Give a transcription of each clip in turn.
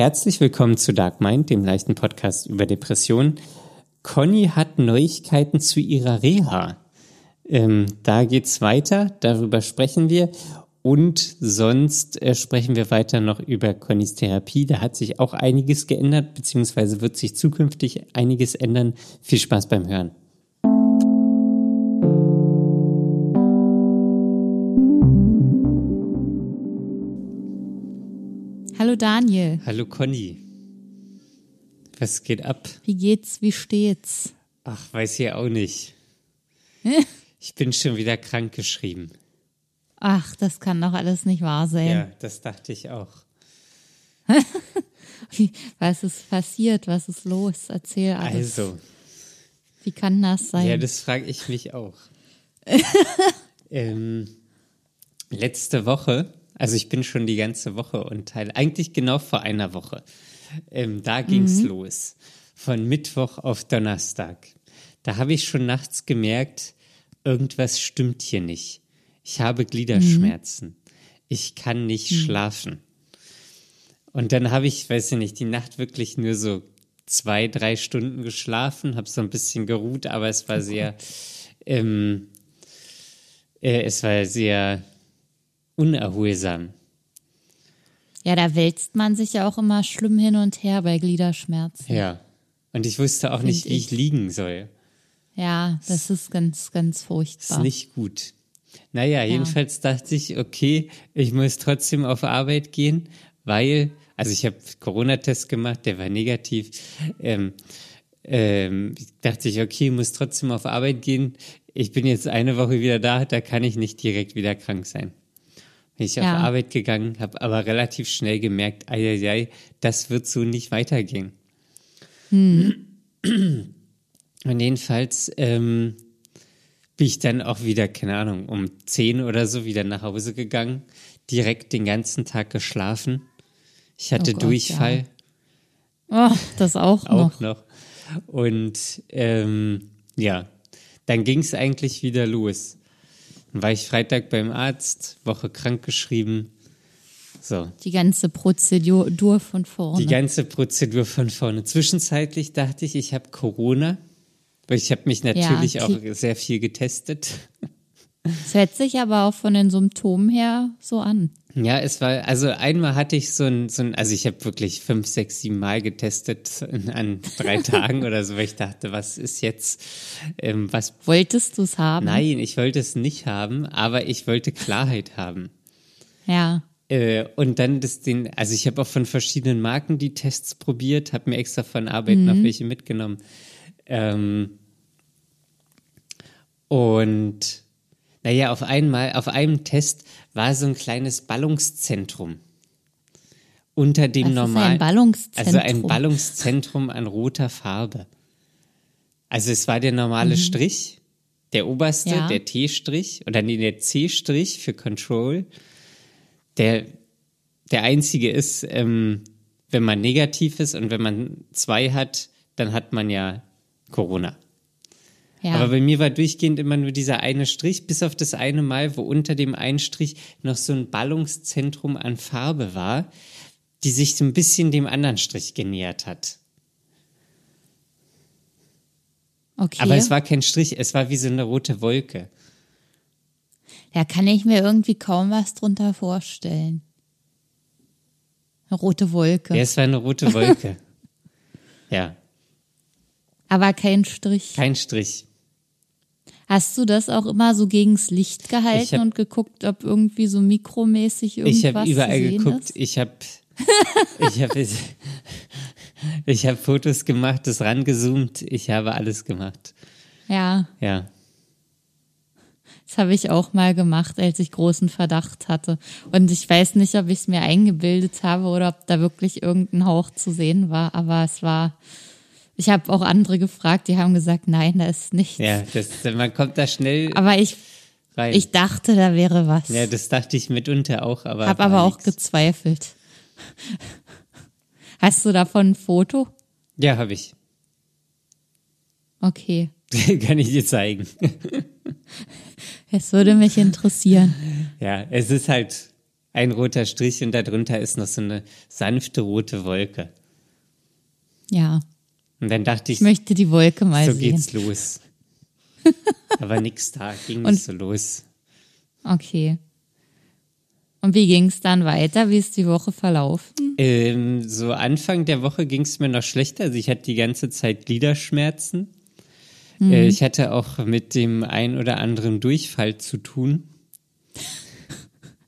Herzlich willkommen zu Dark Mind, dem leichten Podcast über Depressionen. Conny hat Neuigkeiten zu ihrer Reha. Ähm, da geht's weiter, darüber sprechen wir. Und sonst äh, sprechen wir weiter noch über Connys Therapie. Da hat sich auch einiges geändert, beziehungsweise wird sich zukünftig einiges ändern. Viel Spaß beim Hören. Daniel. Hallo Conny. Was geht ab? Wie geht's? Wie steht's? Ach, weiß ich auch nicht. ich bin schon wieder krank geschrieben. Ach, das kann doch alles nicht wahr sein. Ja, das dachte ich auch. Wie, was ist passiert? Was ist los? Erzähl alles. Also, Wie kann das sein? ja, das frage ich mich auch. ähm, letzte Woche, also ich bin schon die ganze Woche und Teil, eigentlich genau vor einer Woche, ähm, da ging's los. Von Mittwoch auf Donnerstag. Da habe ich schon nachts gemerkt, irgendwas stimmt hier nicht. Ich habe Gliederschmerzen. Ich kann nicht schlafen. Und dann habe ich, weiß ich nicht, die Nacht wirklich nur so zwei, drei Stunden geschlafen, habe so ein bisschen geruht, aber es war sehr, ähm, äh, es war sehr unerholsam. ja, da wälzt man sich ja auch immer schlimm hin und her bei Gliederschmerzen. Ja. Und ich wusste auch nicht, wie ich ich. liegen soll. Ja, das ist ganz, ganz Ist furchtbar. nicht gut. Naja, jedenfalls dachte ich, okay, ich muss trotzdem auf Arbeit gehen, weil, also ich habe Corona-Test gemacht, der war negativ. Ähm, ähm, dachte ich, okay, muss trotzdem auf Arbeit gehen. Ich bin jetzt eine Woche wieder da, da kann ich nicht direkt wieder krank sein. Bin ich Ja. auf Arbeit gegangen, habe aber relativ schnell gemerkt, ei, das wird so nicht weitergehen. Und jedenfalls ähm, bin ich dann auch wieder, keine Ahnung, um 10 oder so wieder nach Hause gegangen, direkt den ganzen Tag geschlafen. Ich hatte Oh Gott, Durchfall Oh, das auch, noch. auch noch. Und ähm, ja, dann ging es eigentlich wieder los. Dann war ich Freitag beim Arzt, Woche krankgeschrieben. So, Die ganze Prozedur von vorne. die ganze Prozedur von vorne. Zwischenzeitlich dachte ich, ich habe Corona, weil ich habe mich natürlich Ja, auch sehr viel getestet. Es hört sich aber auch von den Symptomen her so an. Ja, es war, also einmal hatte ich so ein, so ein also ich habe wirklich fünf, sechs, sieben Mal getestet an drei Tagen oder so, weil ich dachte, was ist jetzt, ähm, was, Wolltest du es haben? nein, ich wollte es nicht haben, aber ich wollte Klarheit haben. Ja. Äh, und dann das den, also ich habe auch von verschiedenen Marken die Tests probiert, habe mir extra von Arbeit noch welche mitgenommen. Ähm, und naja, auf einmal, auf einem Test war so ein kleines Ballungszentrum. Unter dem Was ist normalen. ein Ballungszentrum? Also ein Ballungszentrum an roter Farbe. Also es war der normale Strich, der oberste, Mhm. Ja. der T-Strich, oder nee, der C-Strich für Control. Der, der einzige ist, ähm, wenn man negativ ist und wenn man zwei hat, dann hat man ja Corona. Ja. Aber bei mir war durchgehend immer nur dieser eine Strich, bis auf das eine Mal, wo unter dem einen Strich noch so ein Ballungszentrum an Farbe war, die sich so ein bisschen dem anderen Strich genähert hat. okay. Aber es war kein Strich, es war wie so eine rote Wolke. Da kann ich mir irgendwie kaum was drunter vorstellen. Eine rote Wolke. Ja, es war eine rote Wolke. ja, Aber kein Strich. kein Strich. Hast du das auch immer so gegens Licht gehalten hab- und geguckt, ob irgendwie so mikromäßig irgendwas Ich habe überall geguckt. Ist? Ich habe ich habe ich habe Fotos gemacht, das rangezoomt. Ich habe alles gemacht. Ja, Ja. das habe ich auch mal gemacht, als ich großen Verdacht hatte. Und ich weiß nicht, ob ich es mir eingebildet habe oder ob da wirklich irgendein Hauch zu sehen war. Aber es war. Ich habe auch andere gefragt, die haben gesagt, nein, da ist nichts. Ja, das, man kommt da schnell Aber ich, rein. ich dachte, da wäre was. ja, das dachte ich mitunter auch, aber. Hab war aber auch nix. gezweifelt. Hast du davon ein Foto? Ja, habe ich. Okay. Kann ich dir zeigen. Es würde mich interessieren. Ja, es ist halt ein roter Strich und darunter ist noch so eine sanfte rote Wolke. Ja. Und dann dachte ich, ich möchte die Wolke mal so sehen. geht's los. Aber nix da, ging nicht so los. Okay. Und wie ging es dann weiter? Wie ist die Woche verlaufen? Ähm, so Anfang der Woche ging es mir noch schlechter. Also ich hatte die ganze Zeit Gliederschmerzen. Mhm. Äh, ich hatte auch mit dem ein oder anderen Durchfall zu tun.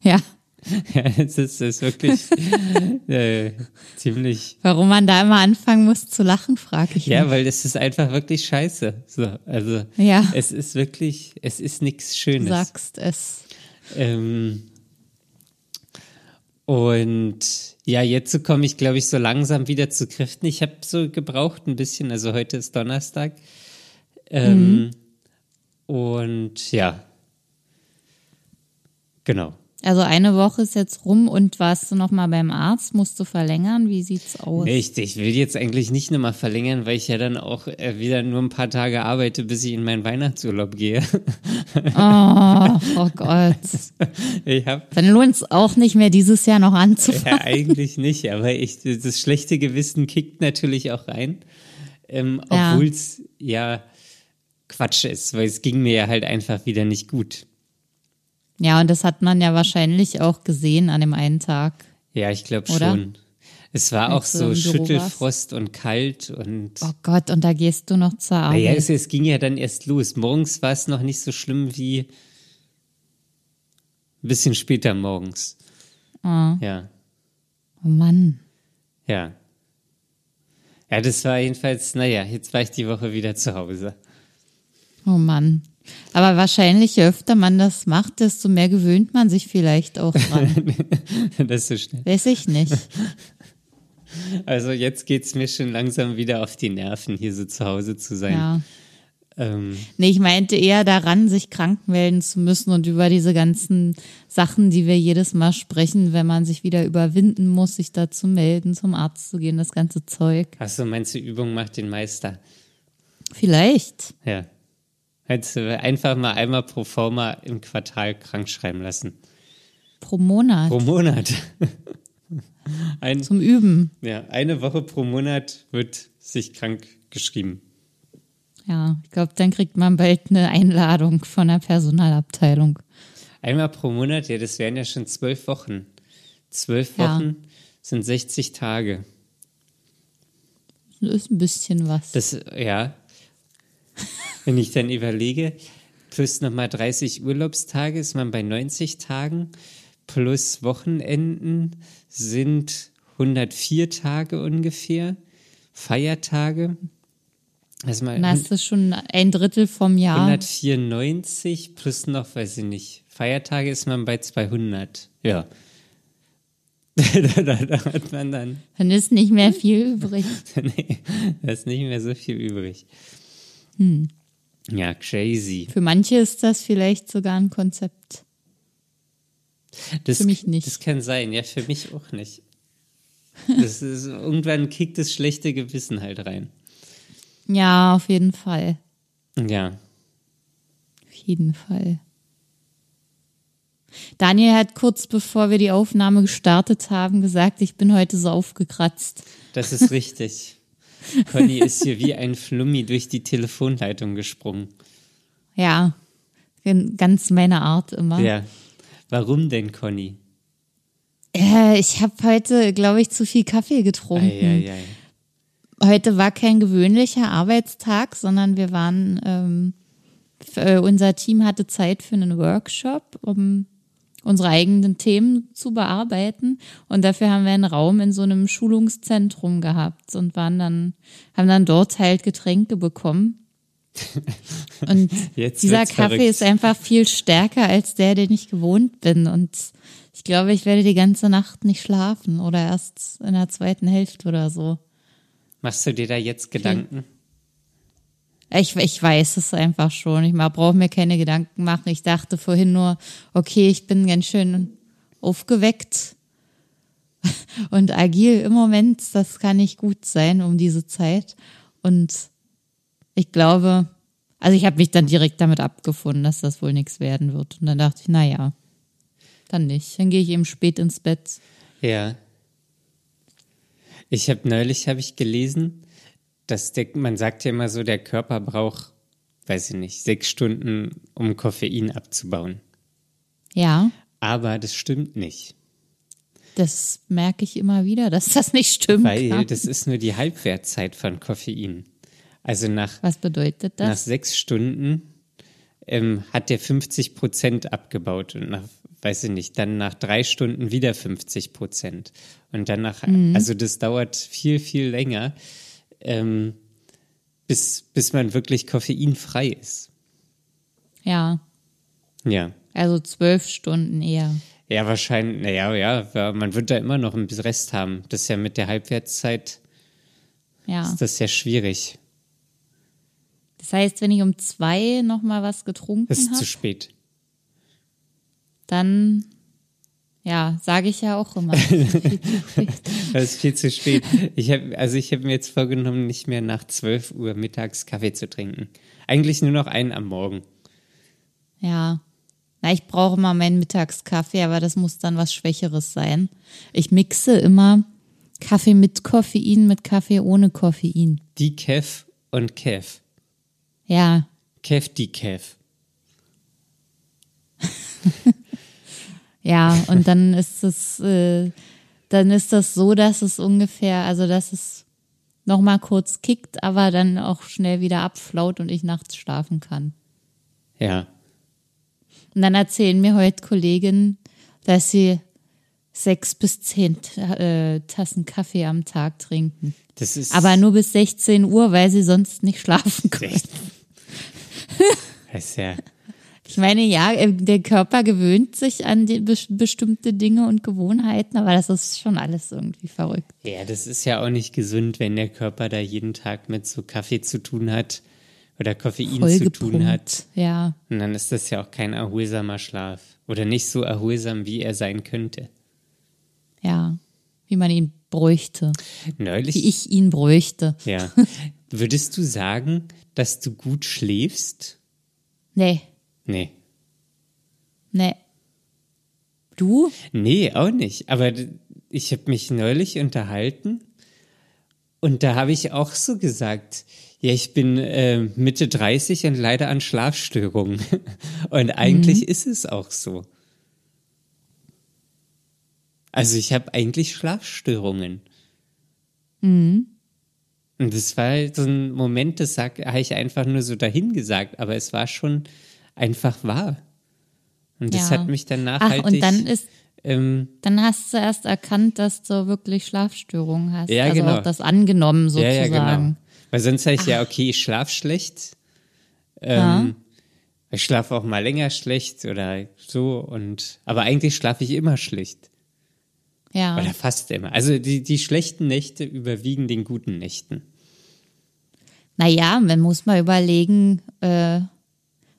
Ja. Ja, es ist, es ist wirklich äh, ziemlich. Warum man da immer anfangen muss zu lachen, frage ich Ja, mich. weil es ist einfach wirklich scheiße. So, also Ja. es ist wirklich, es ist nichts Du Schönes. sagst es. Ähm, und ja, jetzt komme ich, glaube ich, so langsam wieder zu Kräften. Ich habe so gebraucht ein bisschen, also heute ist Donnerstag. Ähm, Und ja, genau. Also eine Woche ist jetzt rum und warst du noch mal beim Arzt? Musst du verlängern? Wie sieht's aus? Nee, ich, will jetzt eigentlich nicht nochmal verlängern, weil ich ja dann auch äh, wieder nur ein paar Tage arbeite, bis ich in meinen Weihnachtsurlaub gehe. Oh, oh Gott. Ich habe Dann lohnt es auch nicht mehr dieses Jahr noch anzufangen. Ja, eigentlich nicht, aber ich, das schlechte Gewissen kickt natürlich auch rein. Ähm, Ja. Obwohl es ja Quatsch ist, weil es ging mir ja halt einfach wieder nicht gut. Ja, und das hat man ja wahrscheinlich auch gesehen an dem einen Tag. Ja, ich glaube schon. Es war auch so Schüttelfrost und kalt und Oh Gott, und da gehst du noch zur Arbeit. naja, es, es ging ja dann erst los. Morgens war es noch nicht so schlimm wie ein bisschen später morgens. Ah. Ja. Oh Mann. Ja. Ja, das war jedenfalls, naja, jetzt war ich die Woche wieder zu Hause. Oh Mann. Aber wahrscheinlich, je öfter man das macht, desto mehr gewöhnt man sich vielleicht auch dran. das ist so schnell. Weiß ich nicht. Also jetzt geht's mir schon langsam wieder auf die Nerven, hier so zu Hause zu sein. Ja. Ähm, Nee, ich meinte eher daran, sich krank melden zu müssen und über diese ganzen Sachen, die wir jedes Mal sprechen, wenn man sich wieder überwinden muss, sich da zu melden, zum Arzt zu gehen, das ganze Zeug. achso, meinst du, Übung macht den Meister? Vielleicht. Ja. Hättest du einfach mal einmal pro forma im Quartal krank schreiben lassen. Pro Monat. Pro Monat. Ein, zum Üben. ja, eine Woche pro Monat wird sich krank geschrieben. Ja, ich glaube, dann kriegt man bald eine Einladung von der Personalabteilung. Einmal pro Monat, ja, das wären ja schon zwölf Wochen. Zwölf Ja. Wochen sind 60 Tage. Das ist ein bisschen was. Das, ja. Wenn ich dann überlege, plus nochmal 30 Urlaubstage ist man bei 90 Tagen, plus Wochenenden sind 104 Tage ungefähr, Feiertage. Also mal Dann hast du schon ein Drittel vom Jahr. 194 plus noch, weiß ich nicht, Feiertage ist man bei 200. Ja. da, da, da hat man dann Dann ist nicht mehr viel übrig. nee, da ist nicht mehr so viel übrig. Hm. Ja, crazy. Für manche ist das vielleicht sogar ein Konzept. Das, Für mich nicht. Das kann sein, ja, für mich auch nicht. Das ist, irgendwann kickt das schlechte Gewissen halt rein. Ja, auf jeden Fall. Ja. Auf jeden Fall. Daniel hat kurz bevor wir die Aufnahme gestartet haben gesagt, ich bin heute so aufgekratzt. Das ist richtig. Conny ist hier wie ein Flummi durch die Telefonleitung gesprungen. Ja, ganz meine Art immer. Ja. Warum denn, Conny? Äh, ich habe heute, glaube ich, zu viel Kaffee getrunken. Eieiei. Heute war kein gewöhnlicher Arbeitstag, sondern wir waren, ähm, äh, unser Team hatte Zeit für einen Workshop, um unsere eigenen Themen zu bearbeiten. Und dafür haben wir einen Raum in so einem Schulungszentrum gehabt und waren dann, haben dann dort halt Getränke bekommen. Und dieser Kaffee verrückt. ist einfach viel stärker als der, den ich gewohnt bin. Und ich glaube, ich werde die ganze Nacht nicht schlafen oder erst in der zweiten Hälfte oder so. Machst du dir da jetzt Gedanken? Ich, ich weiß es einfach schon. Ich brauche mir keine Gedanken machen. Ich dachte vorhin nur, okay, ich bin ganz schön aufgeweckt und agil im Moment. Das kann nicht gut sein um diese Zeit. Und ich glaube, also ich habe mich dann direkt damit abgefunden, dass das wohl nichts werden wird. Und dann dachte ich, na ja, dann nicht. Dann gehe ich eben spät ins Bett. Ja. Ich habe neulich habe ich gelesen, dass der, man sagt ja immer so, der Körper braucht, weiß ich nicht, sechs Stunden, um Koffein abzubauen. Ja, Aber das stimmt nicht, das merke ich immer wieder, dass das nicht stimmt. weil das ist nur die Halbwertzeit von Koffein. Also nach, Was bedeutet nach das? sechs Stunden ähm, hat der 50 Prozent abgebaut und nach, weiß ich nicht, dann nach drei Stunden wieder 50 Prozent. Und dann nach, also das dauert viel, viel länger, ähm, bis, bis man wirklich koffeinfrei ist. Ja, Ja. also zwölf Stunden eher. Ja, wahrscheinlich, naja, ja, man wird da immer noch einen Rest haben. Das ist ja mit der Halbwertszeit, Ja. ist das ja schwierig. Das heißt, wenn ich um zwei noch mal was getrunken Das ist zu habe, spät. dann, ja, sage ich ja auch immer. Das ist viel zu spät. Ich hab, also ich habe mir jetzt vorgenommen, nicht mehr nach 12 Uhr mittags Kaffee zu trinken. Eigentlich nur noch einen am Morgen. ja. Na, ich brauche immer meinen Mittagskaffee, aber das muss dann was Schwächeres sein. Ich mixe immer Kaffee mit Koffein mit Kaffee ohne Koffein. Decaf und Caf. Ja, Caf, Decaf. Ja, und dann ist es, äh, dann ist das so, dass es ungefähr, also dass es noch mal kurz kickt, aber dann auch schnell wieder abflaut und ich nachts schlafen kann. Ja. Und dann erzählen mir heute Kolleginnen, dass sie sechs bis zehn äh, Tassen Kaffee am Tag trinken. Das ist. Aber nur bis 16 Uhr, weil sie sonst nicht schlafen können. Das ist ja. Ich meine, ja, äh, der Körper gewöhnt sich an die bes- bestimmte Dinge und Gewohnheiten, aber das ist schon alles irgendwie verrückt. Ja, das ist ja auch nicht gesund, wenn der Körper da jeden Tag mit so Kaffee zu tun hat oder Koffein zu tun hat. Ja. Und dann ist das ja auch kein erholsamer Schlaf. Oder nicht so erholsam, wie er sein könnte. Ja, wie man ihn bräuchte, Neulich. wie ich ihn bräuchte. Ja. Würdest du sagen, dass du gut schläfst? Nee, Nee. nee. Du? Nee, auch nicht. Aber ich habe mich neulich unterhalten und da habe ich auch so gesagt, ja, ich bin äh, Mitte 30 und leide an Schlafstörungen. Und eigentlich ist es auch so. Also ich habe eigentlich Schlafstörungen. Und das war so ein Moment, das habe ich einfach nur so dahin gesagt, aber es war schon einfach wahr. Und das Ja. hat mich dann Ach, nachhaltig. und dann ist, ähm, dann hast du erst erkannt, dass du wirklich Schlafstörungen hast. Ja, also genau. auch das angenommen Ja, ja, sozusagen. genau. Weil sonst sage ich ja, okay, ich schlaf schlecht. Ja. Ähm, Ich schlafe auch mal länger schlecht oder so und aber eigentlich schlafe ich immer schlecht. Ja. Oder fast immer. Also die, die schlechten Nächte überwiegen den guten Nächten. Naja, man muss mal überlegen, äh,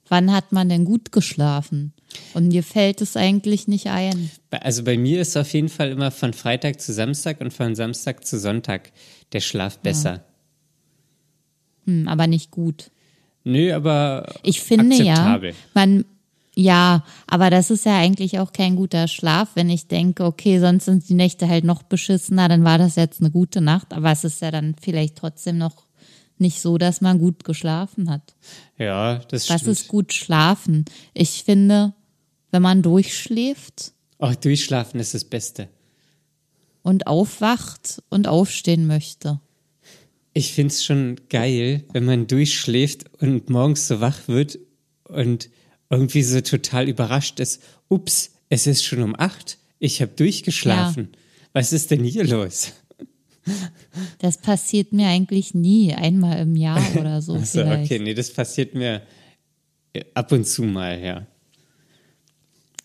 wann hat man denn gut geschlafen? Und mir fällt es eigentlich nicht ein. Also bei mir ist auf jeden Fall immer von Freitag zu Samstag und von Samstag zu Sonntag der Schlaf besser. Hm, aber nicht gut. Nö, aber Ich finde ja, akzeptabel. man, ja, aber das ist ja eigentlich auch kein guter Schlaf, wenn ich denke, okay, sonst sind die Nächte halt noch beschissener, dann war das jetzt eine gute Nacht, aber es ist ja dann vielleicht trotzdem noch nicht so, dass man gut geschlafen hat. Ja, das Was stimmt. ist gut schlafen? Ich finde, wenn man durchschläft Oh, durchschlafen ist das Beste. und aufwacht und aufstehen möchte. Ich find's schon geil, wenn man durchschläft und morgens so wach wird und irgendwie so total überrascht ist. Ups, es ist schon um acht. Ich habe durchgeschlafen. Was ist denn hier los? Das passiert mir eigentlich nie, einmal im Jahr oder so Also, vielleicht. okay, nee, das passiert mir äh, ab und zu mal, ja.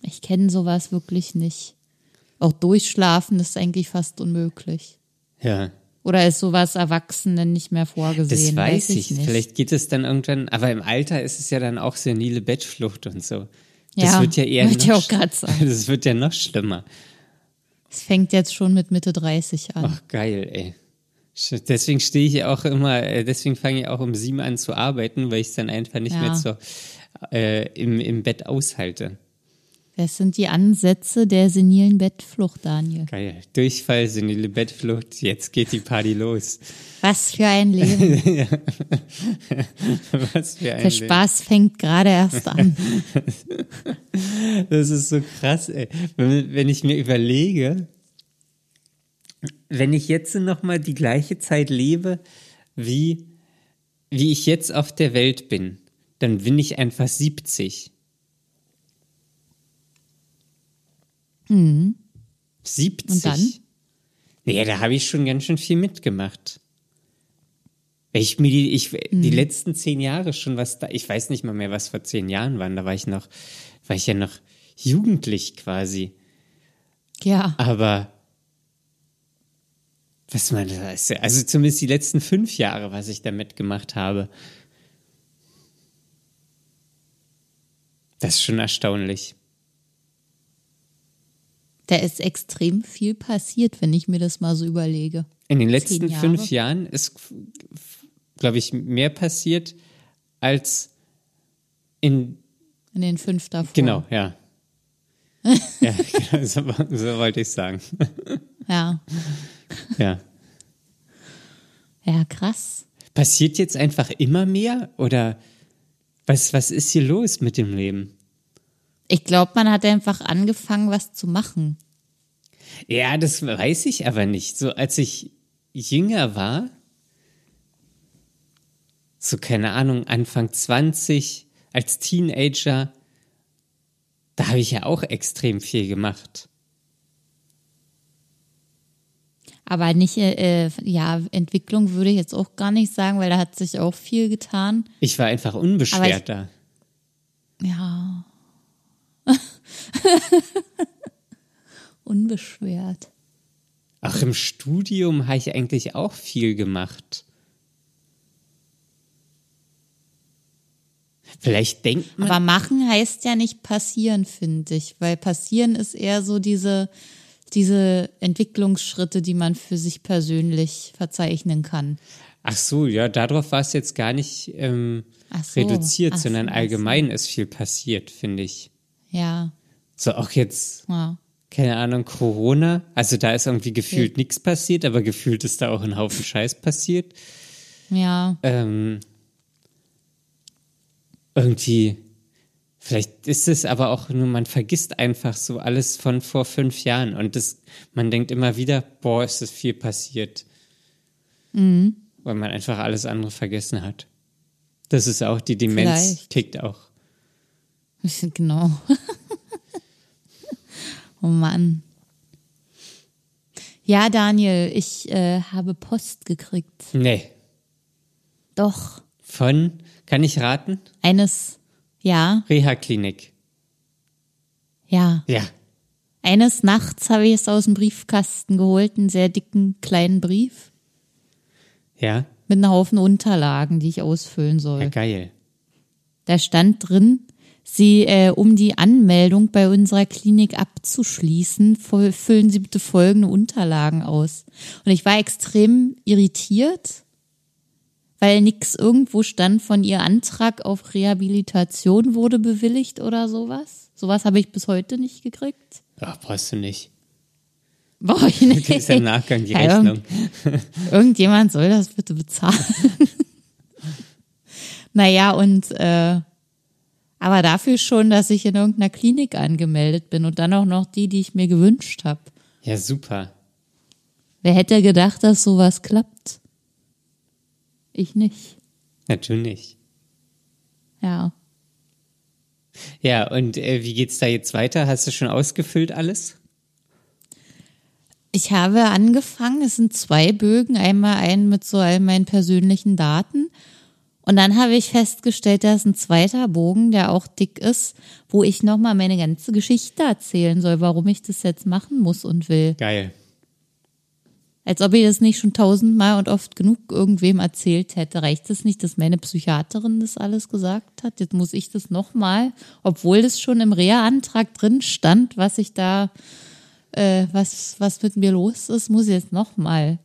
Ich kenne sowas wirklich nicht. Auch durchschlafen ist eigentlich fast unmöglich. Ja, Oder ist sowas Erwachsenen nicht mehr vorgesehen? das weiß ich. nicht. Vielleicht geht es dann irgendwann, aber im Alter ist es ja dann auch senile Bettflucht und so. Das Ja, wird ja eher ich noch, auch sagen. Das wird ja noch schlimmer. Es fängt jetzt schon mit Mitte 30 an. Ach, geil, ey. Deswegen stehe ich auch immer, äh, deswegen fange ich auch um sieben an zu arbeiten, weil ich es dann einfach nicht Ja. mehr so äh, im, im Bett aushalte. Das sind die Ansätze der senilen Bettflucht, Daniel. Geil. Durchfall, senile Bettflucht, jetzt geht die Party los. Was für ein Leben. Was für ein Der Leben. Spaß fängt gerade erst an. Das ist so krass, ey. Wenn, wenn ich mir überlege, wenn ich jetzt noch mal die gleiche Zeit lebe, wie, wie ich jetzt auf der Welt bin, dann bin ich einfach 70. Mhm. 70. Und dann? Naja, da habe ich schon ganz schön viel mitgemacht. Ich mir die, ich, Mhm. die letzten zehn Jahre schon was da, ich weiß nicht mal mehr, was vor zehn Jahren waren, da war ich noch, war ich ja noch jugendlich quasi. Ja. Aber was man da ist, ja- also zumindest die letzten fünf Jahre, was ich da mitgemacht habe. Das ist schon erstaunlich. Da ist extrem viel passiert, wenn ich mir das mal so überlege. In den letzten Jahre? fünf Jahren ist, glaube ich, mehr passiert als in, In den fünf davor. genau, ja. ja, genau, so, so wollte ich sagen. Ja. Ja. Ja, krass. Passiert jetzt einfach immer mehr oder was, was ist hier los mit dem Leben? Ich glaube, man hat einfach angefangen, was zu machen. Ja, das weiß ich aber nicht. So als ich jünger war, so keine Ahnung, Anfang 20, als Teenager, da habe ich ja auch extrem viel gemacht. Aber nicht, äh, ja, Entwicklung würde ich jetzt auch gar nicht sagen, weil da hat sich auch viel getan. Ich war einfach unbeschwert da. Ja. Unbeschwert. Auch im Studium habe ich eigentlich auch viel gemacht. Vielleicht denkt man, Aber machen heißt ja nicht passieren, finde ich, weil passieren ist eher so diese, diese Entwicklungsschritte, die man für sich persönlich verzeichnen kann. ach so, ja, darauf war es jetzt gar nicht ähm, Ach so. reduziert, Ach so, sondern ach so. allgemein ist viel passiert, finde ich. Ja, So auch jetzt, ja. keine Ahnung, Corona, also da ist irgendwie gefühlt nichts passiert, aber gefühlt ist da auch ein Haufen Scheiß passiert. Ja, Ähm, irgendwie, vielleicht ist es aber auch nur, man vergisst einfach so alles von vor fünf Jahren und das, man denkt immer wieder, boah, ist das viel passiert. Mhm. Weil man einfach alles andere vergessen hat. Das ist auch, die Demenz Vielleicht. tickt auch. Genau. oh Mann. Ja, Daniel, ich äh, habe Post gekriegt. Nee, Doch, von, kann ich raten? eines, ja, Reha-Klinik. ja. Ja, Eines Nachts habe ich es aus dem Briefkasten geholt, einen sehr dicken kleinen Brief ja, mit einem Haufen Unterlagen, die ich ausfüllen soll. ja, geil. Da stand drin, Sie, äh, um die Anmeldung bei unserer Klinik abzuschließen, füllen Sie bitte folgende Unterlagen aus. Und ich war extrem irritiert, weil nix irgendwo stand von Ihr Antrag auf Rehabilitation wurde bewilligt oder sowas. Sowas habe ich bis heute nicht gekriegt. Ach, brauchst du nicht. Brauche ich nicht. Das ist im Nachgang die Ja, Rechnung. Irgendjemand soll das bitte bezahlen. naja, und äh, aber dafür schon, dass ich in irgendeiner Klinik angemeldet bin und dann auch noch die, die ich mir gewünscht habe. Ja, super. Wer hätte gedacht, dass sowas klappt? Ich nicht. Natürlich. Ja. Ja, und äh, wie geht's da jetzt weiter? Hast du schon ausgefüllt alles? Ich habe angefangen, es sind zwei Bögen, einmal einen mit so all meinen persönlichen Daten. Und dann habe ich festgestellt, da ist ein zweiter Bogen, der auch dick ist, wo ich nochmal meine ganze Geschichte erzählen soll, warum ich das jetzt machen muss und will. Geil. Als ob ich das nicht schon tausendmal und oft genug irgendwem erzählt hätte. Reicht es nicht, dass meine Psychiaterin das alles gesagt hat? Jetzt muss ich das nochmal, obwohl das schon im Reha-Antrag drin stand, was ich da, äh, was, was mit mir los ist, muss ich jetzt nochmal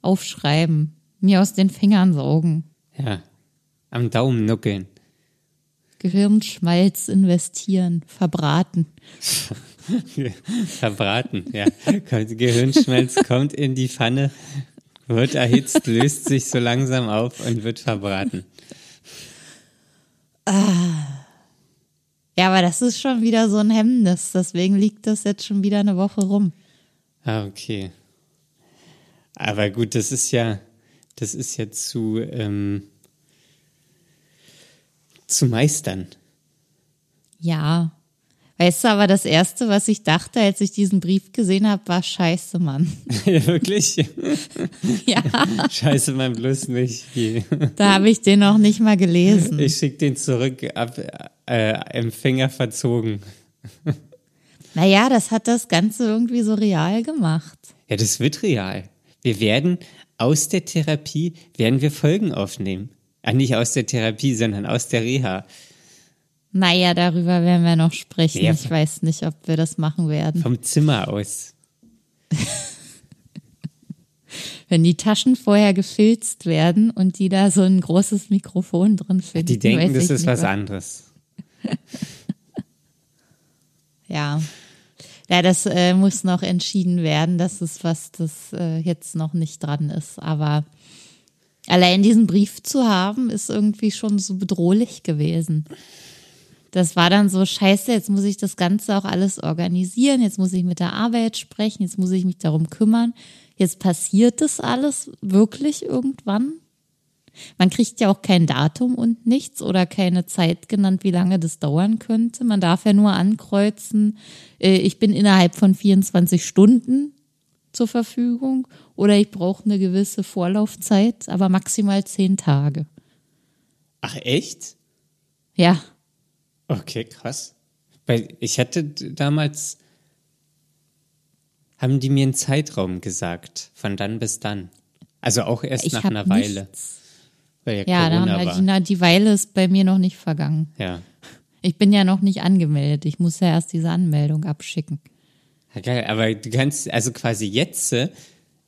aufschreiben, mir aus den Fingern saugen. Ja. Am Daumen nuckeln. Gehirnschmalz investieren, verbraten. Verbraten, ja. Gehirnschmalz kommt in die Pfanne, wird erhitzt, löst sich so langsam auf und wird verbraten. Ja, aber das ist schon wieder so ein Hemmnis. Deswegen liegt das jetzt schon wieder eine Woche rum. Ah, okay. Aber gut, das ist ja, das ist ja zu, ähm, zu meistern. Ja. Weißt du, aber das Erste, was ich dachte, als ich diesen Brief gesehen habe, war Scheiße, Mann. ja, wirklich? ja, Scheiße, mein bloß nicht. Da habe ich den noch nicht mal gelesen. Ich schick den zurück, ab, äh, Empfänger verzogen. Naja, das hat das Ganze irgendwie so real gemacht. Ja, das wird real. Wir werden aus der Therapie, werden wir Folgen aufnehmen. Ah, nicht aus der Therapie, sondern aus der Reha. Naja, darüber werden wir noch sprechen. Ja. Ich weiß nicht, ob wir das machen werden. Vom Zimmer aus. Wenn die Taschen vorher gefilzt werden und die da so ein großes Mikrofon drin finden. Die denken, das ist was anderes. Ja. Ja, das äh, muss noch entschieden werden. Das ist was, das äh, jetzt noch nicht dran ist. Aber allein diesen Brief zu haben, ist irgendwie schon so bedrohlich gewesen. Das war dann so, scheiße, jetzt muss ich das Ganze auch alles organisieren, jetzt muss ich mit der Arbeit sprechen, jetzt muss ich mich darum kümmern. Jetzt passiert das alles wirklich irgendwann. Man kriegt ja auch kein Datum und nichts oder keine Zeit genannt, wie lange das dauern könnte. Man darf ja nur ankreuzen, äh, ich bin innerhalb von 24 Stunden zur Verfügung oder ich brauche eine gewisse Vorlaufzeit, aber maximal zehn Tage. Ach, echt? Ja, Okay, krass. Weil ich hatte damals, haben die mir einen Zeitraum gesagt, von dann bis dann. Also auch erst ich nach einer Weile, nichts. Weil ja, Ja, dann, Corona die, na, die Weile ist bei mir noch nicht vergangen. Ja. Ich bin ja noch nicht angemeldet. Ich muss ja erst diese Anmeldung abschicken. ja, geil. Aber du kannst, also quasi jetzt, äh,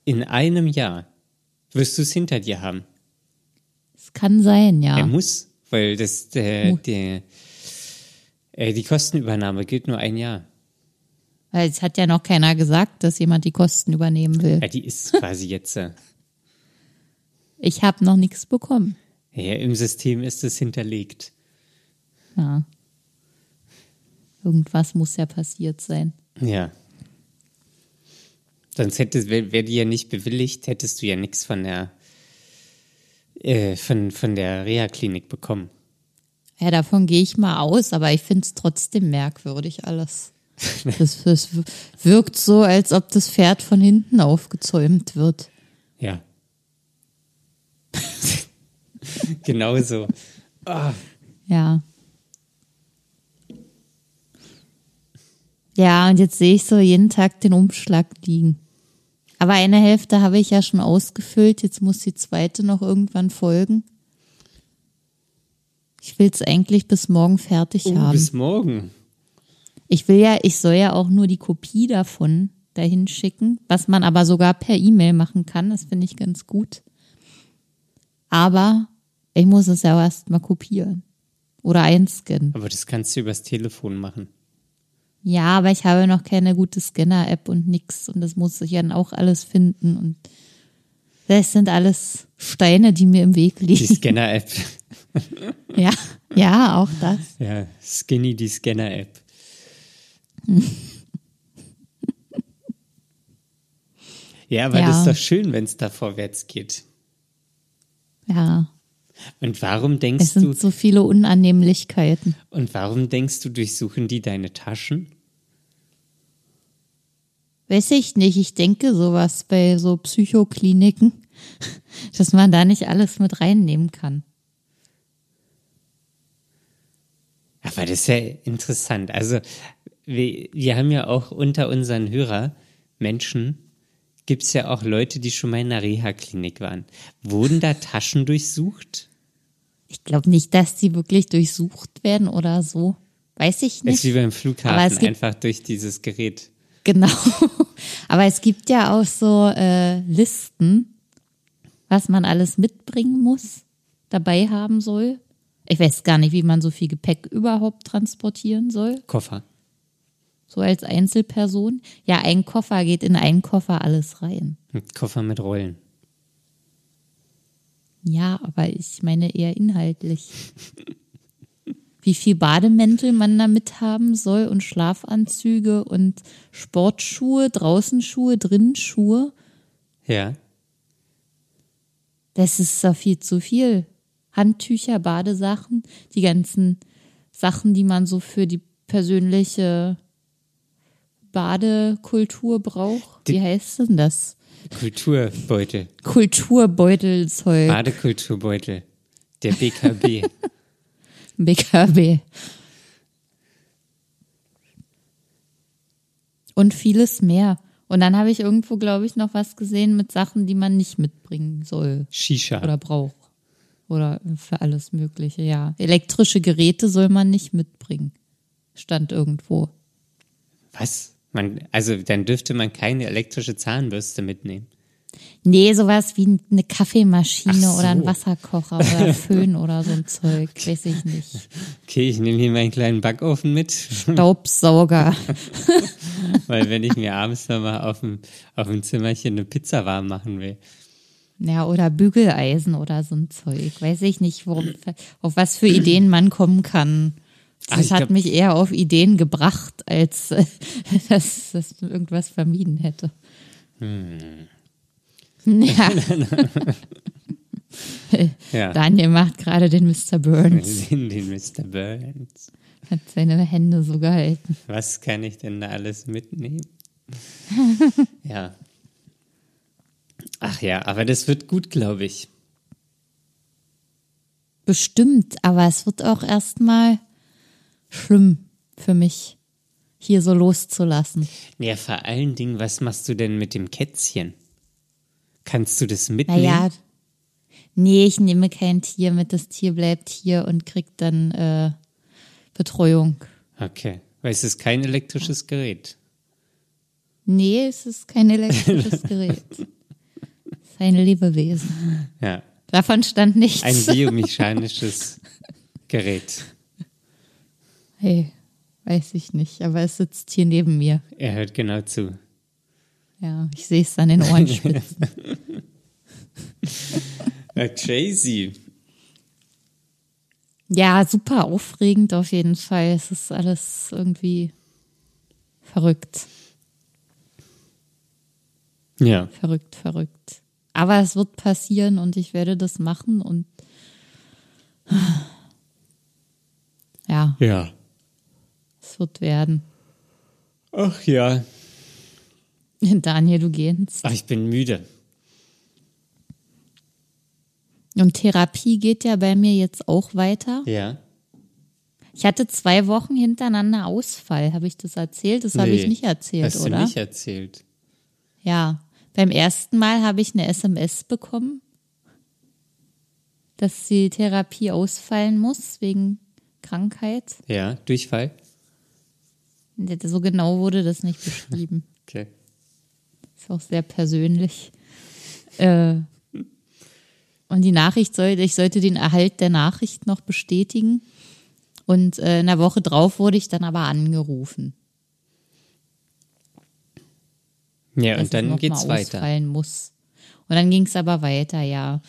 in einem Jahr, wirst du es hinter dir haben. Es kann sein, ja. Er muss, weil das, der, der, äh, die Kostenübernahme gilt nur ein Jahr. Weil es hat ja noch keiner gesagt, dass jemand die Kosten übernehmen will. Ja, die ist quasi jetzt, äh, Ich habe noch nichts bekommen. ja, im System ist es hinterlegt. Ja. Irgendwas muss ja passiert sein. Ja. Sonst hätte, wäre wär die ja nicht bewilligt, hättest du ja nichts von der, äh, von, von der Reha-Klinik bekommen. Ja, davon gehe ich mal aus, aber ich finde es trotzdem merkwürdig alles. Das, das wirkt so, als ob das Pferd von hinten aufgezäumt wird. Ja. genau so. Ja. Ja, und jetzt sehe ich so jeden Tag den Umschlag liegen. Aber eine Hälfte habe ich ja schon ausgefüllt, jetzt muss die zweite noch irgendwann folgen. Ich will es eigentlich bis morgen fertig Oh, haben. bis morgen. Ich will ja, ich soll ja auch nur die Kopie davon dahin schicken, was man aber sogar per E-Mail machen kann. Das finde ich ganz gut. Aber ich muss es ja erst mal kopieren oder einscannen. Aber das kannst du übers Telefon machen. Ja, aber ich habe noch keine gute Scanner-App und nix und das muss ich dann auch alles finden und das sind alles Steine, die mir im Weg Die liegen. Scanner-App. Ja, ja, auch das. ja, Skinny, die Scanner-App. ja, aber Ja. das ist doch schön, wenn es da vorwärts geht. Ja, Und warum denkst es sind du, so viele Unannehmlichkeiten. und warum denkst du, durchsuchen die deine Taschen? Weiß ich nicht. Ich denke sowas bei so Psychokliniken, dass man da nicht alles mit reinnehmen kann. Aber das ist ja interessant. Also, wir, wir haben ja auch unter unseren Hörer Menschen, gibt es ja auch Leute, die schon mal in einer Reha-Klinik waren. Wurden da Taschen durchsucht? Ich glaube nicht, dass die wirklich durchsucht werden oder so. Weiß ich Ist nicht. wie beim Aber Flughafen, einfach durch dieses Gerät. Genau. Aber es gibt ja auch so äh, Listen, was man alles mitbringen muss, dabei haben soll. Ich weiß gar nicht, wie man so viel Gepäck überhaupt transportieren soll. Koffer. So als Einzelperson. Ja, ein Koffer geht in einen Koffer alles rein. Ein Koffer mit Rollen. Ja, aber ich meine eher inhaltlich. Wie viel Bademäntel man da mit haben soll und Schlafanzüge und Sportschuhe, Draußenschuhe, Drinnenschuhe. Ja. Das ist doch viel zu viel. Handtücher, Badesachen, die ganzen Sachen, die man so für die persönliche Badekultur braucht. Wie heißt denn das? Kulturbeutel. Kulturbeutelzeug. Badekulturbeutel. Der BKB. BKB. Und vieles mehr. Und dann habe ich irgendwo, glaube ich, noch was gesehen mit Sachen, die man nicht mitbringen soll Shisha. oder braucht. Oder für alles Mögliche, ja. Elektrische Geräte soll man nicht mitbringen. Stand irgendwo. Was? Man, also dann dürfte man keine elektrische Zahnbürste mitnehmen. Nee, sowas wie eine Kaffeemaschine so. oder ein Wasserkocher oder Föhn oder so ein Zeug. Weiß ich nicht. Okay, ich nehme hier meinen kleinen Backofen mit, Staubsauger. weil wenn ich mir abends nochmal auf dem, auf dem Zimmerchen eine Pizza warm machen will. Ja, oder Bügeleisen oder so ein Zeug. Weiß ich nicht, worum, auf was für Ideen man kommen kann. Ach, Das ich hat glaub- mich eher auf Ideen gebracht, als äh, dass das irgendwas vermieden hätte. Hm. Ja, Ja. Daniel macht gerade den Mr. Burns, den Mr. Burns. hat seine Hände so gehalten. Was kann ich denn da alles mitnehmen? ja. Ach ja, aber das wird gut, glaube ich. Bestimmt, aber es wird auch erstmal schlimm für mich, hier so loszulassen. Ja, vor allen Dingen, was machst du denn mit dem Kätzchen? Kannst du das mitnehmen? Naja, nee, ich nehme kein Tier mit, das Tier bleibt hier und kriegt dann äh, Betreuung. Okay, weil es ist kein elektrisches Gerät. Nee, es ist kein elektrisches Gerät. Es ist ein Lebewesen. Ja, Davon stand nichts. ein biomechanisches Gerät. Hey, weiß ich nicht, aber es sitzt hier neben mir. Er hört genau zu. Ja, ich sehe es an den Ohrenspitzen. Jay-Z. ja, super aufregend auf jeden Fall. Es ist alles irgendwie verrückt. Ja, Verrückt, verrückt. Aber es wird passieren und ich werde das machen und ja, ja. Wird werden. Ach ja. Daniel, du gehst. Ach, ich bin müde. Und Therapie geht ja bei mir jetzt auch weiter. Ja. Ich hatte zwei Wochen hintereinander Ausfall. Habe ich das erzählt? Das habe ich Nee, nicht erzählt, Hast oder? du nicht erzählt. Ja. Beim ersten Mal habe ich eine SMS bekommen, dass die Therapie ausfallen muss wegen Krankheit. Ja, Durchfall? So genau wurde das nicht beschrieben. Okay. Ist auch sehr persönlich. Äh, und die Nachricht sollte, ich sollte den Erhalt der Nachricht noch bestätigen. Und äh, in der Woche drauf wurde ich dann aber angerufen. Ja, und dann es geht's weiter. muss. Und dann ging es aber weiter, ja.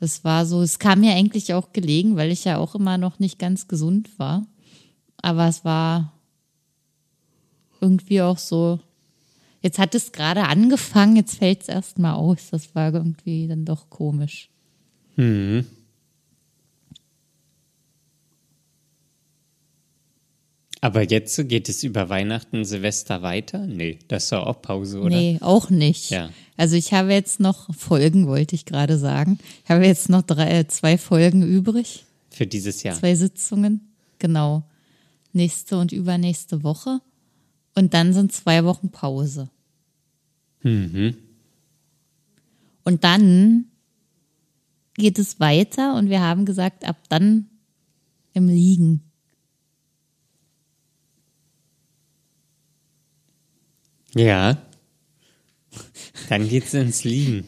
Das war so, es kam mir eigentlich auch gelegen, weil ich ja auch immer noch nicht ganz gesund war. Aber es war irgendwie auch so, jetzt hat es gerade angefangen, jetzt fällt es erstmal aus. Das war irgendwie dann doch komisch. Mhm. Aber jetzt geht es über Weihnachten, Silvester weiter? Nee, das ist doch auch Pause, oder? Nee, auch nicht. Ja. Also ich habe jetzt noch Folgen, wollte ich gerade sagen. Ich habe jetzt noch drei, äh, zwei Folgen übrig. Für dieses Jahr. Zwei Sitzungen, genau. Nächste und übernächste Woche. Und dann sind zwei Wochen Pause. Mhm. Und dann geht es weiter und wir haben gesagt, ab dann im Liegen. Ja. Dann geht's ins Liegen.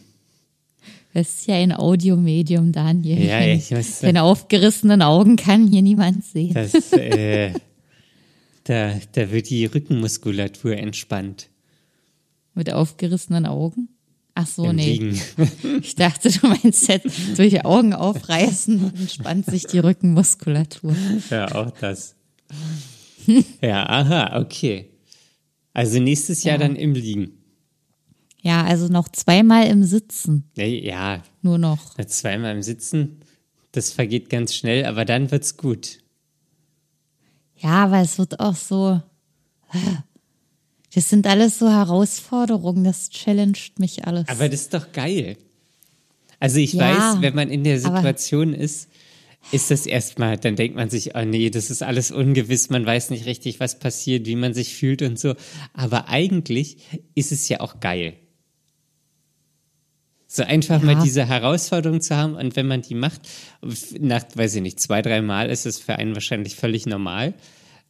Es ist ja ein Audiomedium, Daniel. Ja, ich weiß. Deine aufgerissenen Augen kann hier niemand sehen. Das, äh, da, da wird die Rückenmuskulatur entspannt. Mit aufgerissenen Augen? Ach so, Im nee. Liegen. Ich dachte, du meinst jetzt durch die Augen aufreißen, entspannt sich die Rückenmuskulatur. Ja, auch das. Ja, aha, okay. Also nächstes Jahr Ja. dann im Liegen. Ja, also noch zweimal im Sitzen. Ja, Ja, Nur noch. zweimal im Sitzen, das vergeht ganz schnell, aber dann wird's gut. Ja, aber es wird auch so. Das sind alles so Herausforderungen, das challenged mich alles. Aber das ist doch geil. Also ich Ja, weiß, wenn man in der Situation ist, ist das erstmal, dann denkt man sich, oh nee, das ist alles ungewiss, man weiß nicht richtig, was passiert, wie man sich fühlt und so. Aber eigentlich ist es ja auch geil. So einfach Ja. mal diese Herausforderung zu haben und wenn man die macht, nach, weiß ich nicht, zwei, drei Mal ist es für einen wahrscheinlich völlig normal.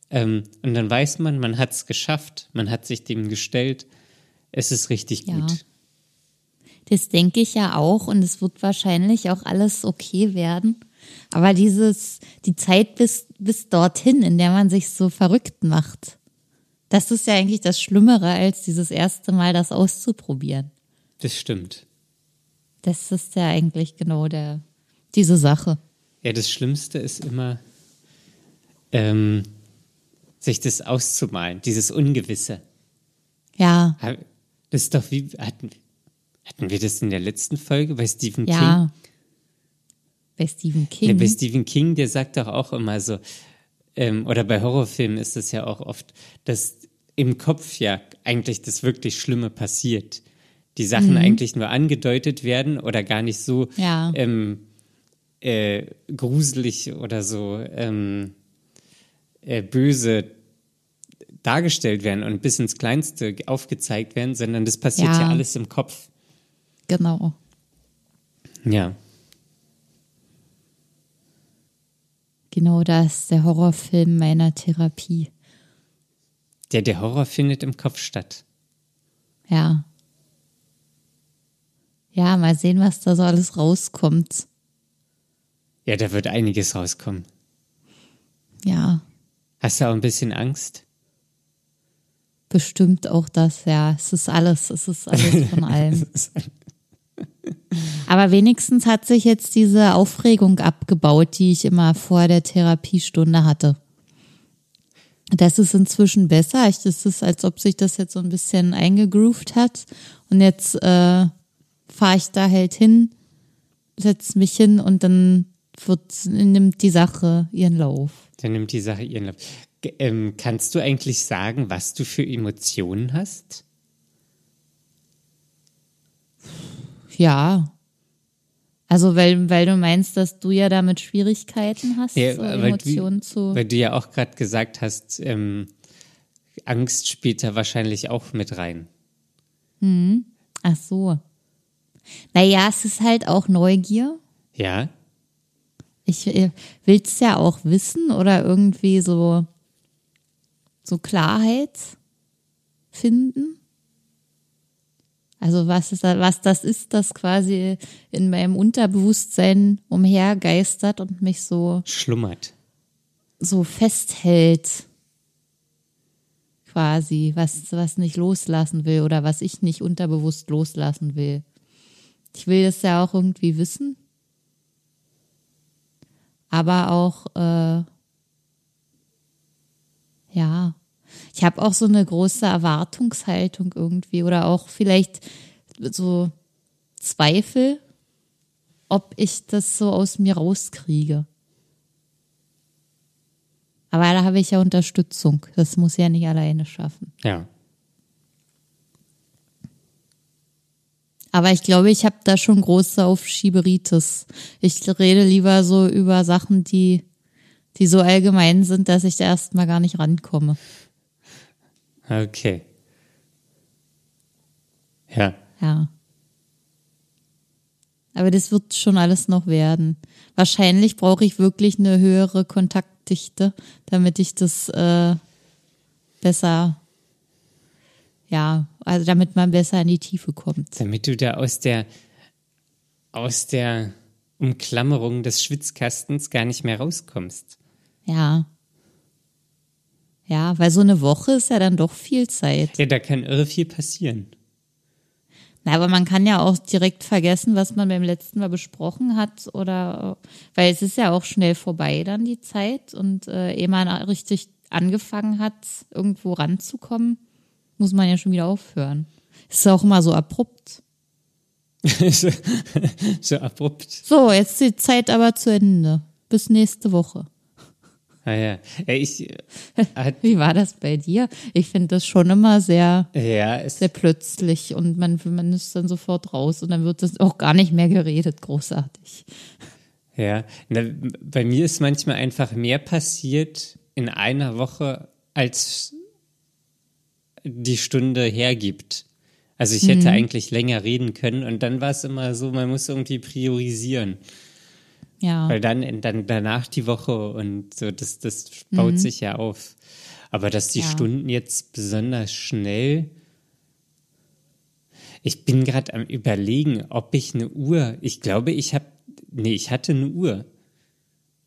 Ähm, und dann weiß man, man hat es geschafft, man hat sich dem gestellt. Es ist richtig Ja. gut. Das denke ich ja auch und es wird wahrscheinlich auch alles okay werden. Aber dieses, die Zeit bis, bis dorthin, in der man sich so verrückt macht, das ist ja eigentlich das Schlimmere, als dieses erste Mal das auszuprobieren. Das stimmt. Das ist ja eigentlich genau der, diese Sache. Ja, das Schlimmste ist immer, ähm, sich das auszumalen, dieses Ungewisse. Ja, Das ist doch wie, hatten, hatten wir das in der letzten Folge bei Stephen King? ja. Bei Stephen Ja, King. bei Stephen King, der sagt doch auch immer so, ähm, oder bei Horrorfilmen ist es ja auch oft, dass im Kopf ja eigentlich das wirklich Schlimme passiert. Die Sachen eigentlich nur angedeutet werden oder gar nicht so Ja. ähm, äh, gruselig oder so ähm, äh, böse dargestellt werden und bis ins Kleinste aufgezeigt werden, sondern das passiert ja, Ja. alles im Kopf. genau. Ja. Genau das ist der Horrorfilm meiner Therapie. Der, der Horror findet im Kopf statt. Ja. Ja, mal sehen, was da so alles rauskommt. Ja, da wird einiges rauskommen. Ja, Hast du auch ein bisschen Angst? bestimmt auch das, ja. Es ist alles, es ist alles von allem. Aber wenigstens hat sich jetzt diese Aufregung abgebaut, die ich immer vor der Therapiestunde hatte. Das ist inzwischen besser. Das ist, als ob sich das jetzt so ein bisschen eingegroovt hat. Und jetzt äh, fahre ich da halt hin, setze mich hin und dann wird, nimmt die Sache ihren Lauf. Dann nimmt die Sache ihren Lauf. Ähm, kannst du eigentlich sagen, was du für Emotionen hast? Ja. Also, weil, weil du meinst, dass du ja damit Schwierigkeiten hast, Ja, so Emotionen du, zu. Weil du ja auch gerade gesagt hast, ähm, Angst spielt da wahrscheinlich auch mit rein. Ach so. Naja, es ist halt auch Neugier. Ja? Ich äh, will's ja auch wissen oder irgendwie so, so Klarheit finden. Also was, ist, was das ist, das quasi in meinem Unterbewusstsein umhergeistert und mich so Schlummert. so festhält, quasi, was, was nicht loslassen will oder was ich nicht unterbewusst loslassen will. Ich will das ja auch irgendwie wissen, aber auch, äh, ja, ich habe auch so eine große Erwartungshaltung irgendwie oder auch vielleicht so Zweifel, ob ich das so aus mir rauskriege. Aber da habe ich ja Unterstützung. Das muss ich ja nicht alleine schaffen. Ja. Aber ich glaube, ich habe da schon große Aufschieberitis. Ich rede lieber so über Sachen, die, die so allgemein sind, dass ich da erstmal gar nicht rankomme. Okay. Ja. Ja. Aber das wird schon alles noch werden. Wahrscheinlich brauche ich wirklich eine höhere Kontaktdichte, damit ich das äh, besser, ja, also damit man besser in die Tiefe kommt. Damit du da aus der aus der Umklammerung des Schwitzkastens gar nicht mehr rauskommst. Ja. Ja, weil so eine Woche ist ja dann doch viel Zeit. Ja, da kann irre viel passieren. Na, aber man kann ja auch direkt vergessen, was man beim letzten Mal besprochen hat oder weil es ist ja auch schnell vorbei dann die Zeit und äh, ehe man richtig angefangen hat, irgendwo ranzukommen, muss man ja schon wieder aufhören. Ist auch immer so abrupt. so, so abrupt. So, jetzt ist die Zeit aber zu Ende. Bis nächste Woche. Ah ja. ja ich, äh, Wie war das bei dir? Ich finde das schon immer sehr, ja, sehr plötzlich und man, man ist dann sofort raus und dann wird das auch gar nicht mehr geredet, großartig. Ja, na, bei mir ist manchmal einfach mehr passiert in einer Woche, als die Stunde hergibt. Also ich hätte mhm. eigentlich länger reden können und dann war es immer so, man muss irgendwie priorisieren. Ja. Weil dann, dann danach die Woche und so, das, das baut mhm. sich ja auf. Aber dass die ja. Stunden jetzt besonders schnell. Ich bin gerade am überlegen, ob ich eine Uhr. Ich glaube, ich habe. Nee, ich hatte eine Uhr.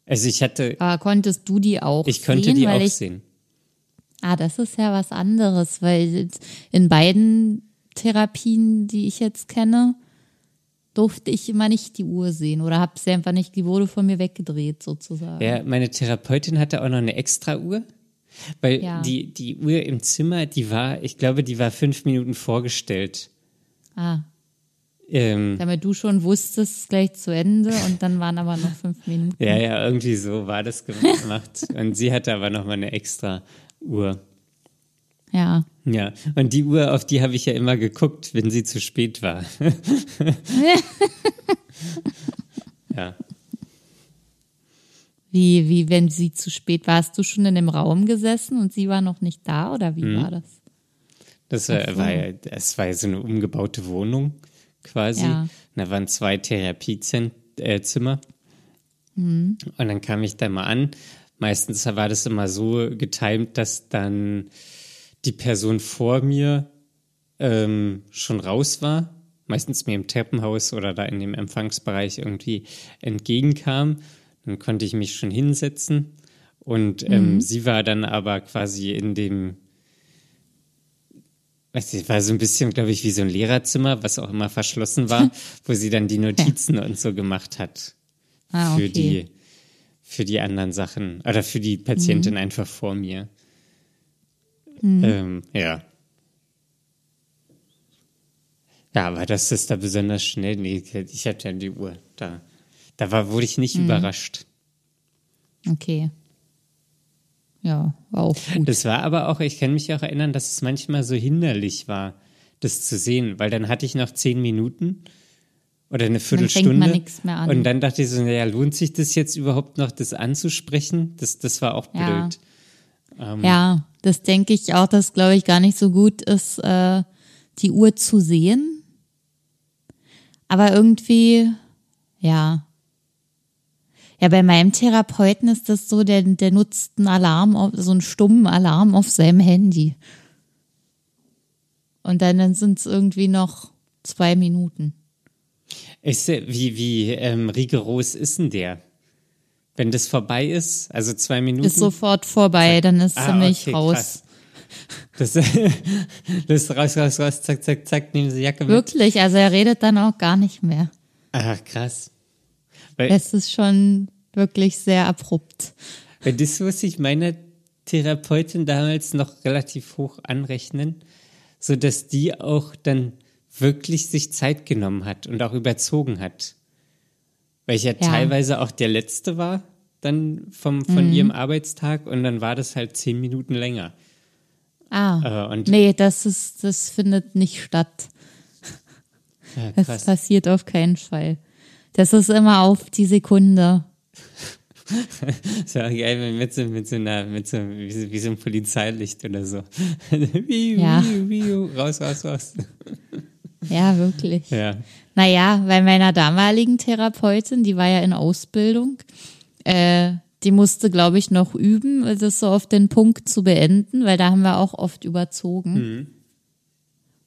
Also ich hatte. Aber konntest du die auch ich sehen? Ich konnte die auch sehen. Ah, das ist ja was anderes, weil in beiden Therapien, die ich jetzt kenne, durfte ich immer nicht die Uhr sehen oder habe sie einfach nicht, die wurde von mir weggedreht sozusagen. Ja, meine Therapeutin hatte auch noch eine extra Uhr, weil ja. die, die Uhr im Zimmer, die war, ich glaube, die war fünf Minuten vorgestellt. Ah. Ähm, Damit du schon wusstest, gleich zu Ende und dann waren aber noch fünf Minuten. Ja, ja, irgendwie so war das gemacht. und sie hatte aber noch mal eine extra Uhr. Ja. Ja, und die Uhr, auf die habe ich ja immer geguckt, wenn sie zu spät war. ja. Wie, wie, wenn sie zu spät war, hast du schon in dem Raum gesessen und sie war noch nicht da oder wie mhm. war das? Das war, so. war ja, das war ja so eine umgebaute Wohnung quasi. Ja. Da waren zwei Therapiezimmer. Äh, mhm. Und dann kam ich da mal an. Meistens war das immer so getimt, dass dann die Person vor mir ähm, schon raus war, meistens mir im Treppenhaus oder da in dem Empfangsbereich irgendwie entgegenkam. Dann konnte ich mich schon hinsetzen. Und ähm, mhm. sie war dann aber quasi in dem, weiß ich, war so ein bisschen, glaube ich, wie so ein Lehrerzimmer, was auch immer verschlossen war, wo sie dann die Notizen und so gemacht hat. Ah, okay. Für die, für die anderen Sachen. Oder für die Patientin mhm. einfach vor mir. Mhm. Ähm, ja. Ja, aber das ist da besonders schnell. Nee, ich hatte ja die Uhr. Da, da war, wurde ich nicht mhm. überrascht. Okay. Ja, war auch gut. Das war aber auch, ich kann mich auch erinnern, dass es manchmal so hinderlich war, das zu sehen, weil dann hatte ich noch zehn Minuten oder eine Viertelstunde. Und dann dachte ich so, naja, lohnt sich das jetzt überhaupt noch, das anzusprechen? Das, das war auch blöd. Ja. Ähm, ja, das denke ich auch, dass glaube ich gar nicht so gut ist, äh, die Uhr zu sehen. Aber irgendwie, ja. Ja, bei meinem Therapeuten ist das so, der, der nutzt einen Alarm, so einen stummen Alarm auf seinem Handy. Und dann, dann sind es irgendwie noch zwei Minuten. Ist, wie wie ähm, rigoros ist denn der? Wenn das vorbei ist, also zwei Minuten. Ist sofort vorbei, dann ist ah, ziemlich okay, raus. Das, das raus, raus, raus, zack, zack, zack, nehmen Sie Jacke mit. Wirklich, also er redet dann auch gar nicht mehr. Ach, krass. Weil, es ist schon wirklich sehr abrupt. Weil das muss ich meiner Therapeutin damals noch relativ hoch anrechnen, so dass die auch dann wirklich sich Zeit genommen hat und auch überzogen hat. Weil ich ja, ja, teilweise auch der Letzte war, dann vom, von mhm. ihrem Arbeitstag und dann war das halt zehn Minuten länger. Ah. Äh, nee, das ist, das findet nicht statt. Ja, das passiert auf keinen Fall. Das ist immer auf die Sekunde. so geil, mit so, mit so einer, mit so, wie, wie so ein Polizeilicht oder so. ja. raus, raus, raus. Ja, wirklich. Ja. Naja, bei meiner damaligen Therapeutin, die war ja in Ausbildung, äh, die musste, glaube ich, noch üben, das so auf den Punkt zu beenden, weil da haben wir auch oft überzogen. Mhm.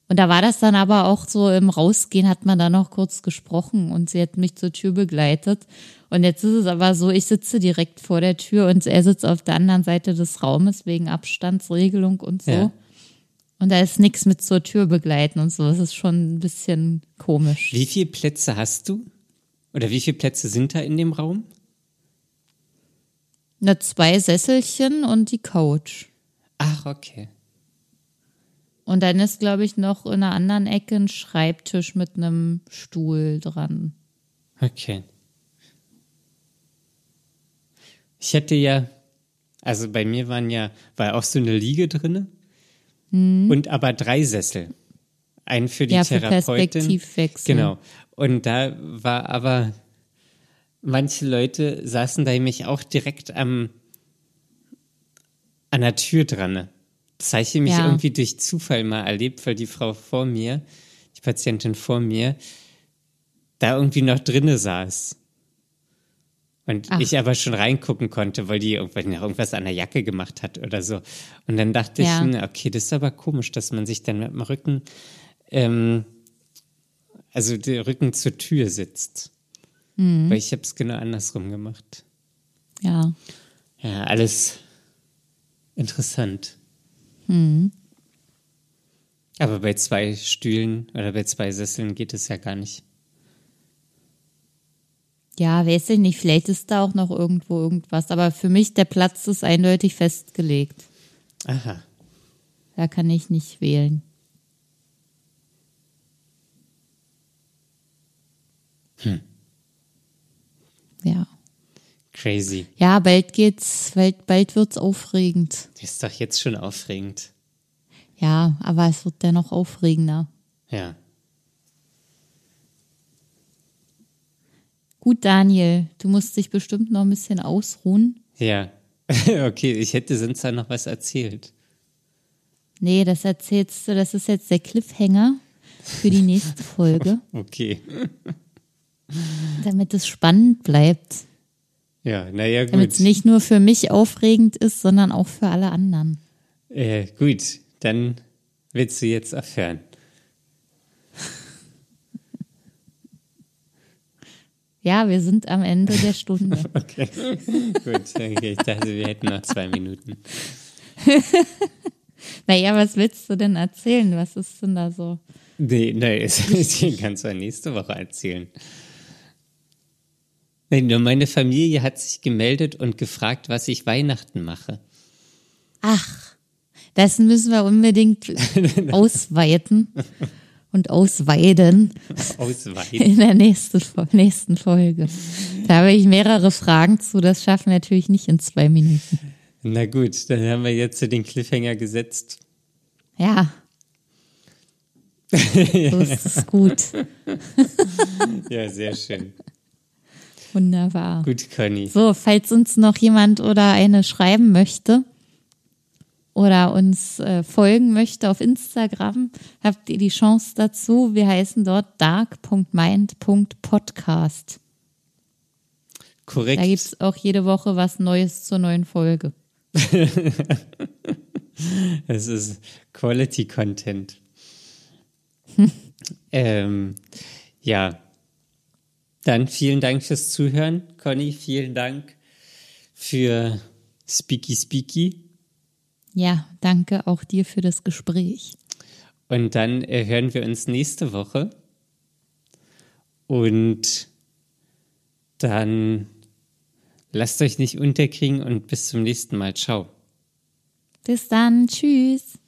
Und da war das dann aber auch so im Rausgehen hat man dann noch kurz gesprochen und sie hat mich zur Tür begleitet. Und jetzt ist es aber so, ich sitze direkt vor der Tür und er sitzt auf der anderen Seite des Raumes wegen Abstandsregelung und so. Ja. Und da ist nichts mit zur Tür begleiten und so. Das ist schon ein bisschen komisch. Wie viele Plätze hast du? Oder wie viele Plätze sind da in dem Raum? Na, zwei Sesselchen und die Couch. Ach, okay. Und dann ist, glaube ich, noch in einer anderen Ecke ein Schreibtisch mit einem Stuhl dran. Okay. Ich hätte ja, also bei mir waren ja, war auch so eine Liege drinne und aber drei Sessel. Einen für die. Ja, für Therapeutin. Perspektivwechsel. Genau. Und da war aber, manche Leute saßen da nämlich auch direkt am, an der Tür dran. Das habe ich nämlich Ja. irgendwie durch Zufall mal erlebt, weil die Frau vor mir, die Patientin vor mir, da irgendwie noch drinne saß. Und Ach. ich aber schon reingucken konnte, weil die irgendwas, irgendwas an der Jacke gemacht hat oder so. Und dann dachte Ja. ich, okay, das ist aber komisch, dass man sich dann mit dem Rücken, ähm, also der Rücken zur Tür sitzt. Mhm. Weil ich habe es genau andersrum gemacht. Ja. Ja, alles interessant. Mhm. Aber bei zwei Stühlen oder bei zwei Sesseln geht es ja gar nicht. Ja, weiß ich nicht. Vielleicht ist da auch noch irgendwo irgendwas. Aber für mich, der Platz ist eindeutig festgelegt. Aha. Da kann ich nicht wählen. Ja. Crazy. Ja, bald geht's, bald, bald wird's aufregend. Ist doch jetzt schon aufregend. Ja, aber es wird dennoch aufregender. Ja. Gut, Daniel, du musst dich bestimmt noch ein bisschen ausruhen. Ja. okay, ich hätte sonst da noch was erzählt. Nee, das erzählst du, das ist jetzt der Cliffhanger für die nächste Folge, Okay. damit es spannend bleibt. Ja, naja, Damit es gut. nicht nur für mich aufregend ist, sondern auch für alle anderen. Äh, gut, dann willst du jetzt aufhören. Ja, wir sind am Ende der Stunde. Okay. gut, okay. Ich dachte, wir hätten noch zwei Minuten. Naja, was willst du denn erzählen? Was ist denn da so? Nee, nee, kannst du ja nächste Woche erzählen. Nee, nur meine Familie hat sich gemeldet und gefragt, was ich Weihnachten mache. Ach, das müssen wir unbedingt ausweiten und ausweiden Ausweiten. in der nächsten, nächsten Folge. Da habe ich mehrere Fragen zu. Das schaffen wir natürlich nicht in zwei Minuten. Na gut, dann haben wir jetzt den Cliffhanger gesetzt. Ja. So ist es gut. Ja, sehr schön. Wunderbar. Gut, Conny. So, falls uns noch jemand oder eine schreiben möchte oder uns äh, folgen möchte auf Instagram, habt ihr die Chance dazu. Wir heißen dort dark.mind.podcast. Korrekt. Da gibt's auch jede Woche was Neues zur neuen Folge. Es ist Quality Content. ähm, ja. Dann vielen Dank fürs Zuhören. Conny, vielen Dank für Speaky Speaky. Ja, danke auch dir für das Gespräch. Und dann äh, hören wir uns nächste Woche. Und dann lasst euch nicht unterkriegen und bis zum nächsten Mal. Ciao. Bis dann. Tschüss.